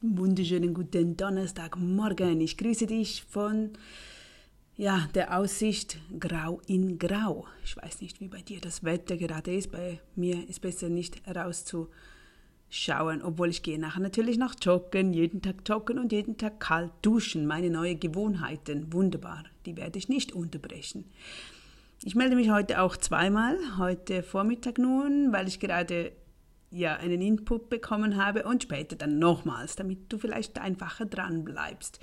Wunderschönen guten Donnerstagmorgen. Ich grüße dich von ja, der Aussicht grau in grau. Ich weiß nicht, wie bei dir das Wetter gerade ist. Bei mir ist besser nicht rauszuschauen, obwohl ich gehe nachher natürlich noch joggen, jeden Tag joggen und jeden Tag kalt duschen. Meine neue Gewohnheiten, wunderbar. Die werde ich nicht unterbrechen. Ich melde mich heute auch zweimal, heute Vormittag nun, weil ich gerade ja, einen Input bekommen habe und später dann nochmals, damit du vielleicht einfacher dran bleibst.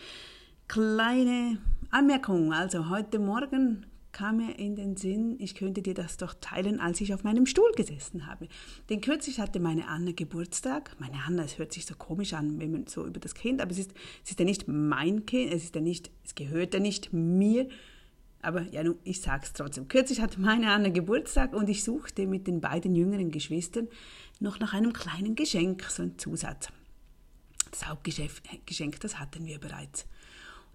Kleine Anmerkung, also heute Morgen kam mir in den Sinn, ich könnte dir das doch teilen, als ich auf meinem Stuhl gesessen habe. Denn kürzlich hatte meine Anna Geburtstag. Meine Anna, es hört sich so komisch an, wenn man so über das Kind, aber es ist, es ist ja nicht mein Kind, es ist ja nicht, es gehört ja nicht mir, aber ja, ich sag's trotzdem. Kürzlich hatte meine Anna Geburtstag und ich suchte mit den beiden jüngeren Geschwistern noch nach einem kleinen Geschenk, so ein Zusatz. Das Hauptgeschenk, das hatten wir bereits.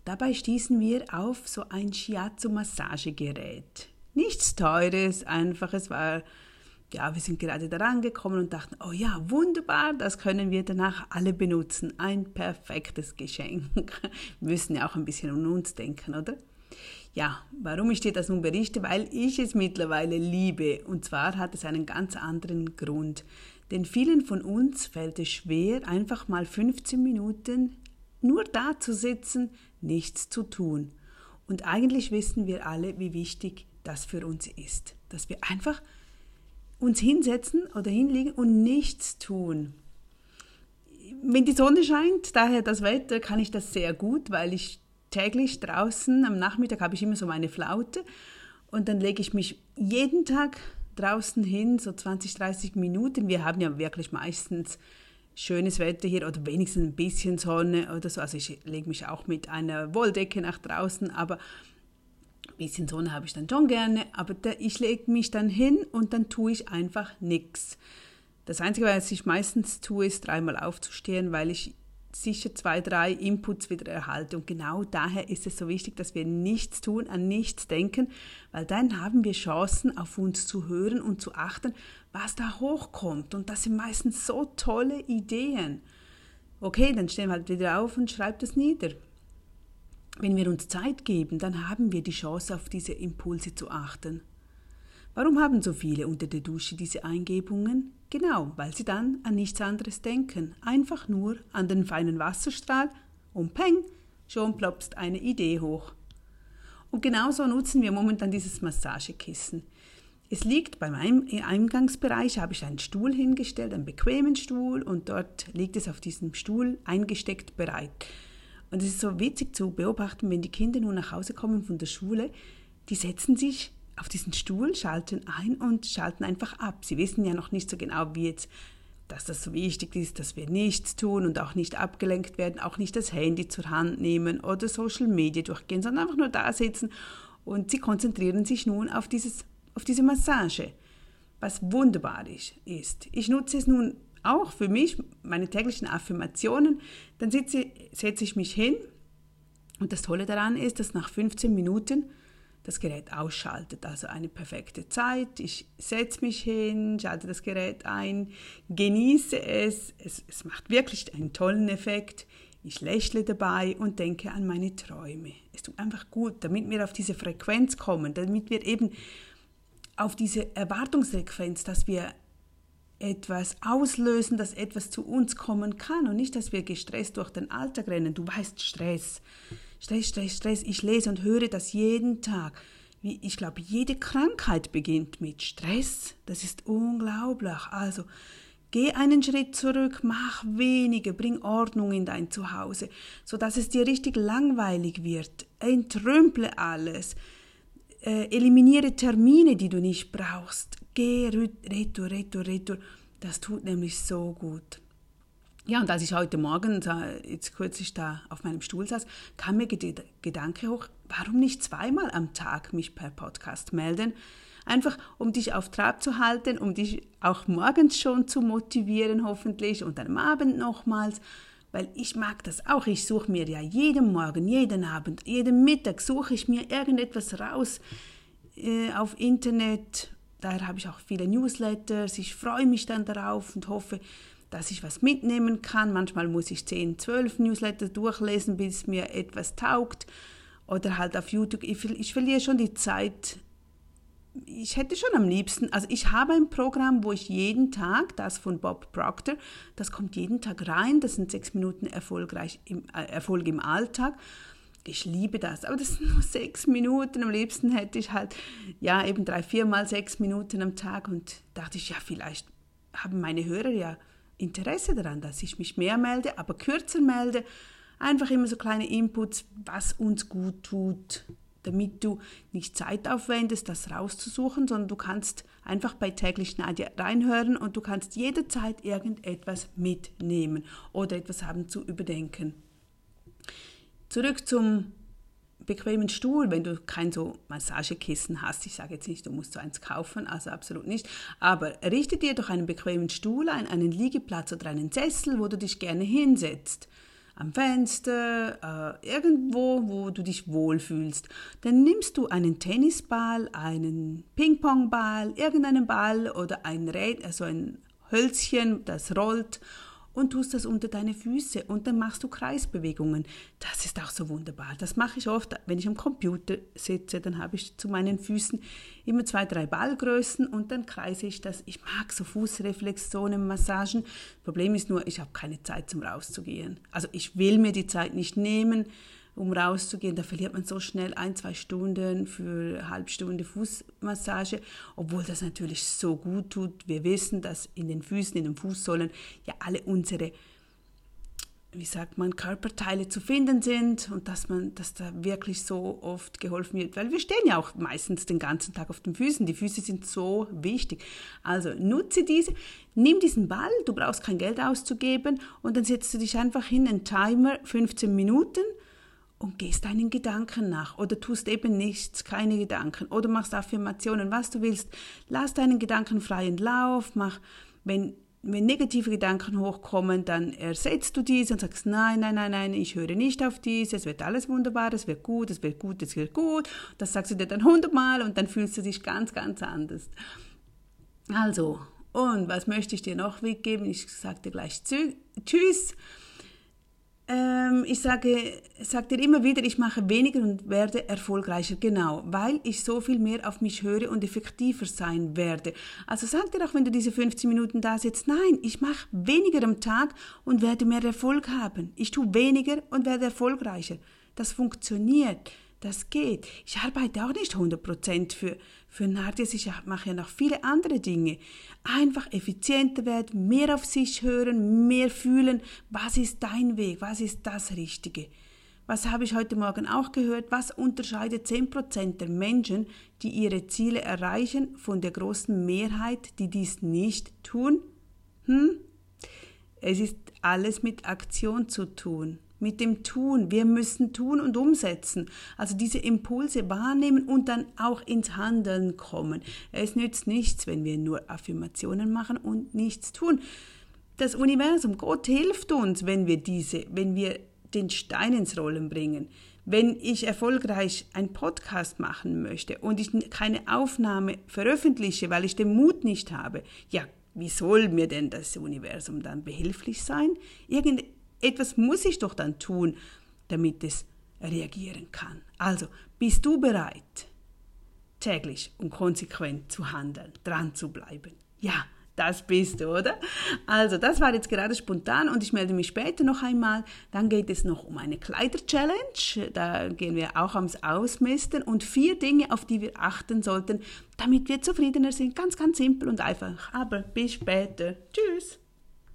Dabei stießen wir auf so ein Shiatsu-Massagegerät. Nichts Teures, einfaches war, ja, wir sind gerade daran gekommen und dachten, oh ja, wunderbar, das können wir danach alle benutzen. Ein perfektes Geschenk. Wir müssen ja auch ein bisschen an uns denken, oder? Ja, warum ich dir das nun berichte? Weil ich es mittlerweile liebe. Und zwar hat es einen ganz anderen Grund. Denn vielen von uns fällt es schwer, einfach mal 15 Minuten nur da zu sitzen, nichts zu tun. Und eigentlich wissen wir alle, wie wichtig das für uns ist. Dass wir einfach uns hinsetzen oder hinlegen und nichts tun. Wenn die Sonne scheint, daher das Wetter, kann ich das sehr gut, weil ich täglich draußen, am Nachmittag habe ich immer so meine Flaute und dann lege ich mich jeden Tag draußen hin, so 20, 30 Minuten. Wir haben ja wirklich meistens schönes Wetter hier oder wenigstens ein bisschen Sonne oder so. Also ich lege mich auch mit einer Wolldecke nach draußen, aber ein bisschen Sonne habe ich dann schon gerne. Aber da, ich lege mich dann hin und dann tue ich einfach nichts. Das Einzige, was ich meistens tue, ist dreimal aufzustehen, weil ich sicher zwei, drei Inputs wieder erhalte. Und genau daher ist es so wichtig, dass wir nichts tun, an nichts denken, weil dann haben wir Chancen, auf uns zu hören und zu achten, was da hochkommt. Und das sind meistens so tolle Ideen. Okay, dann stehen wir halt wieder auf und schreiben das nieder. Wenn wir uns Zeit geben, dann haben wir die Chance, auf diese Impulse zu achten. Warum haben so viele unter der Dusche diese Eingebungen? Genau, weil sie dann an nichts anderes denken, einfach nur an den feinen Wasserstrahl und peng, schon plopst eine Idee hoch. Und genauso nutzen wir momentan dieses Massagekissen. Es liegt bei meinem Eingangsbereich, habe ich einen Stuhl hingestellt, einen bequemen Stuhl und dort liegt es auf diesem Stuhl eingesteckt bereit. Und es ist so witzig zu beobachten, wenn die Kinder nun nach Hause kommen von der Schule, die setzen sich auf diesen Stuhl, schalten ein und schalten einfach ab. Sie wissen ja noch nicht so genau, wie jetzt, dass das so wichtig ist, dass wir nichts tun und auch nicht abgelenkt werden, auch nicht das Handy zur Hand nehmen oder Social Media durchgehen, sondern einfach nur da sitzen und sie konzentrieren sich nun auf, dieses, auf diese Massage, was wunderbar ist. Ich nutze es nun auch für mich, meine täglichen Affirmationen. Dann sitze, setze ich mich hin und das Tolle daran ist, dass nach 15 Minuten das Gerät ausschaltet. Also eine perfekte Zeit. Ich setze mich hin, schalte das Gerät ein, genieße es. es. Es macht wirklich einen tollen Effekt. Ich lächle dabei und denke an meine Träume. Es tut einfach gut, damit wir auf diese Frequenz kommen, damit wir eben auf diese Erwartungsfrequenz, dass wir etwas auslösen, dass etwas zu uns kommen kann und nicht, dass wir gestresst durch den Alltag rennen. Du weißt Stress. Stress, Stress, Stress. Ich lese und höre das jeden Tag. Ich glaube, jede Krankheit beginnt mit Stress. Das ist unglaublich. Also, geh einen Schritt zurück, mach weniger, bring Ordnung in dein Zuhause, sodass es dir richtig langweilig wird. Entrümple alles. Äh, eliminiere Termine, die du nicht brauchst. Geh retour, retour, retour. Das tut nämlich so gut. Ja, und als ich heute Morgen jetzt kürzlich da auf meinem Stuhl saß, kam mir der Gedanke hoch, warum nicht zweimal am Tag mich per Podcast melden? Einfach, um dich auf Trab zu halten, um dich auch morgens schon zu motivieren, hoffentlich, und dann am Abend nochmals, weil ich mag das auch. Ich suche mir ja jeden Morgen, jeden Abend, jeden Mittag suche ich mir irgendetwas raus äh, auf Internet. Daher habe ich auch viele Newsletters. Ich freue mich dann darauf und hoffe, dass ich was mitnehmen kann. Manchmal muss ich 10, 12 Newsletter durchlesen, bis mir etwas taugt. Oder halt auf YouTube. Ich, ich verliere schon die Zeit. Ich hätte schon am liebsten, also ich habe ein Programm, wo ich jeden Tag, das von Bob Proctor, das kommt jeden Tag rein, das sind sechs Minuten erfolgreich im, äh, Erfolg im Alltag. Ich liebe das, aber das sind nur sechs Minuten. Am liebsten hätte ich halt, ja, eben drei, vier mal sechs Minuten am Tag und dachte ich, ja, vielleicht haben meine Hörer ja Interesse daran, dass ich mich mehr melde, aber kürzer melde. Einfach immer so kleine Inputs, was uns gut tut, damit du nicht Zeit aufwendest, das rauszusuchen, sondern du kannst einfach bei täglich Nadja reinhören und du kannst jederzeit irgendetwas mitnehmen oder etwas haben zu überdenken. Zurück zum bequemen Stuhl, wenn du kein so Massagekissen hast. Ich sage jetzt nicht, du musst so eins kaufen, also absolut nicht. Aber richte dir doch einen bequemen Stuhl ein, einen Liegeplatz oder einen Sessel, wo du dich gerne hinsetzt. Am Fenster, äh, irgendwo, wo du dich wohlfühlst. Dann nimmst du einen Tennisball, einen Pingpongball, irgendeinen Ball oder ein Rad, also ein Hölzchen, das rollt und tust das unter deine Füße und dann machst du Kreisbewegungen. Das ist auch so wunderbar. Das mache ich oft, wenn ich am Computer sitze, dann habe ich zu meinen Füßen immer zwei, drei Ballgrößen und dann kreise ich das. Ich mag so Fußreflexionen, Massagen. Problem ist nur, ich habe keine Zeit zum rauszugehen. Also ich will mir die Zeit nicht nehmen um rauszugehen. Da verliert man so schnell ein, zwei Stunden für eine halbe Stunde Fußmassage, obwohl das natürlich so gut tut. Wir wissen, dass in den Füßen, in den Fußsohlen ja alle unsere wie sagt man, Körperteile zu finden sind und dass man, dass da wirklich so oft geholfen wird, weil wir stehen ja auch meistens den ganzen Tag auf den Füßen. Die Füße sind so wichtig. Also nutze diese, nimm diesen Ball, du brauchst kein Geld auszugeben und dann setzt du dich einfach hin, einen Timer, 15 Minuten und gehst deinen Gedanken nach oder tust eben nichts, keine Gedanken oder machst Affirmationen, was du willst. Lass deinen Gedanken freien Lauf, mach, wenn, wenn negative Gedanken hochkommen, dann ersetzt du diese und sagst, nein, nein, nein, nein, ich höre nicht auf diese, es wird alles wunderbar, es wird gut, es wird gut, es wird gut. Das sagst du dir dann hundertmal und dann fühlst du dich ganz, ganz anders. Also, und was möchte ich dir noch weggeben? Ich sage dir gleich Tschüss. Ähm, ich sage, sage dir immer wieder, ich mache weniger und werde erfolgreicher. Genau, weil ich so viel mehr auf mich höre und effektiver sein werde. Also sag dir auch, wenn du diese 15 Minuten da sitzt, nein, ich mache weniger am Tag und werde mehr Erfolg haben. Ich tue weniger und werde erfolgreicher. Das funktioniert. Das geht. Ich arbeite auch nicht 100% für, für Nardis, ich mache ja noch viele andere Dinge. Einfach effizienter werden, mehr auf sich hören, mehr fühlen. Was ist dein Weg? Was ist das Richtige? Was habe ich heute Morgen auch gehört? Was unterscheidet 10% der Menschen, die ihre Ziele erreichen, von der großen Mehrheit, die dies nicht tun? Hm? Es ist alles mit Aktion zu tun mit dem Tun. Wir müssen tun und umsetzen. Also diese Impulse wahrnehmen und dann auch ins Handeln kommen. Es nützt nichts, wenn wir nur Affirmationen machen und nichts tun. Das Universum, Gott hilft uns, wenn wir diese, wenn wir den Stein ins Rollen bringen. Wenn ich erfolgreich einen Podcast machen möchte und ich keine Aufnahme veröffentliche, weil ich den Mut nicht habe, ja, wie soll mir denn das Universum dann behilflich sein? Irgend etwas muss ich doch dann tun, damit es reagieren kann. Also, bist du bereit, täglich und konsequent zu handeln, dran zu bleiben? Ja, das bist du, oder? Also, das war jetzt gerade spontan und ich melde mich später noch einmal. Dann geht es noch um eine Kleider-Challenge. Da gehen wir auch ums Ausmisten und vier Dinge, auf die wir achten sollten, damit wir zufriedener sind. Ganz, ganz simpel und einfach. Aber bis später. Tschüss.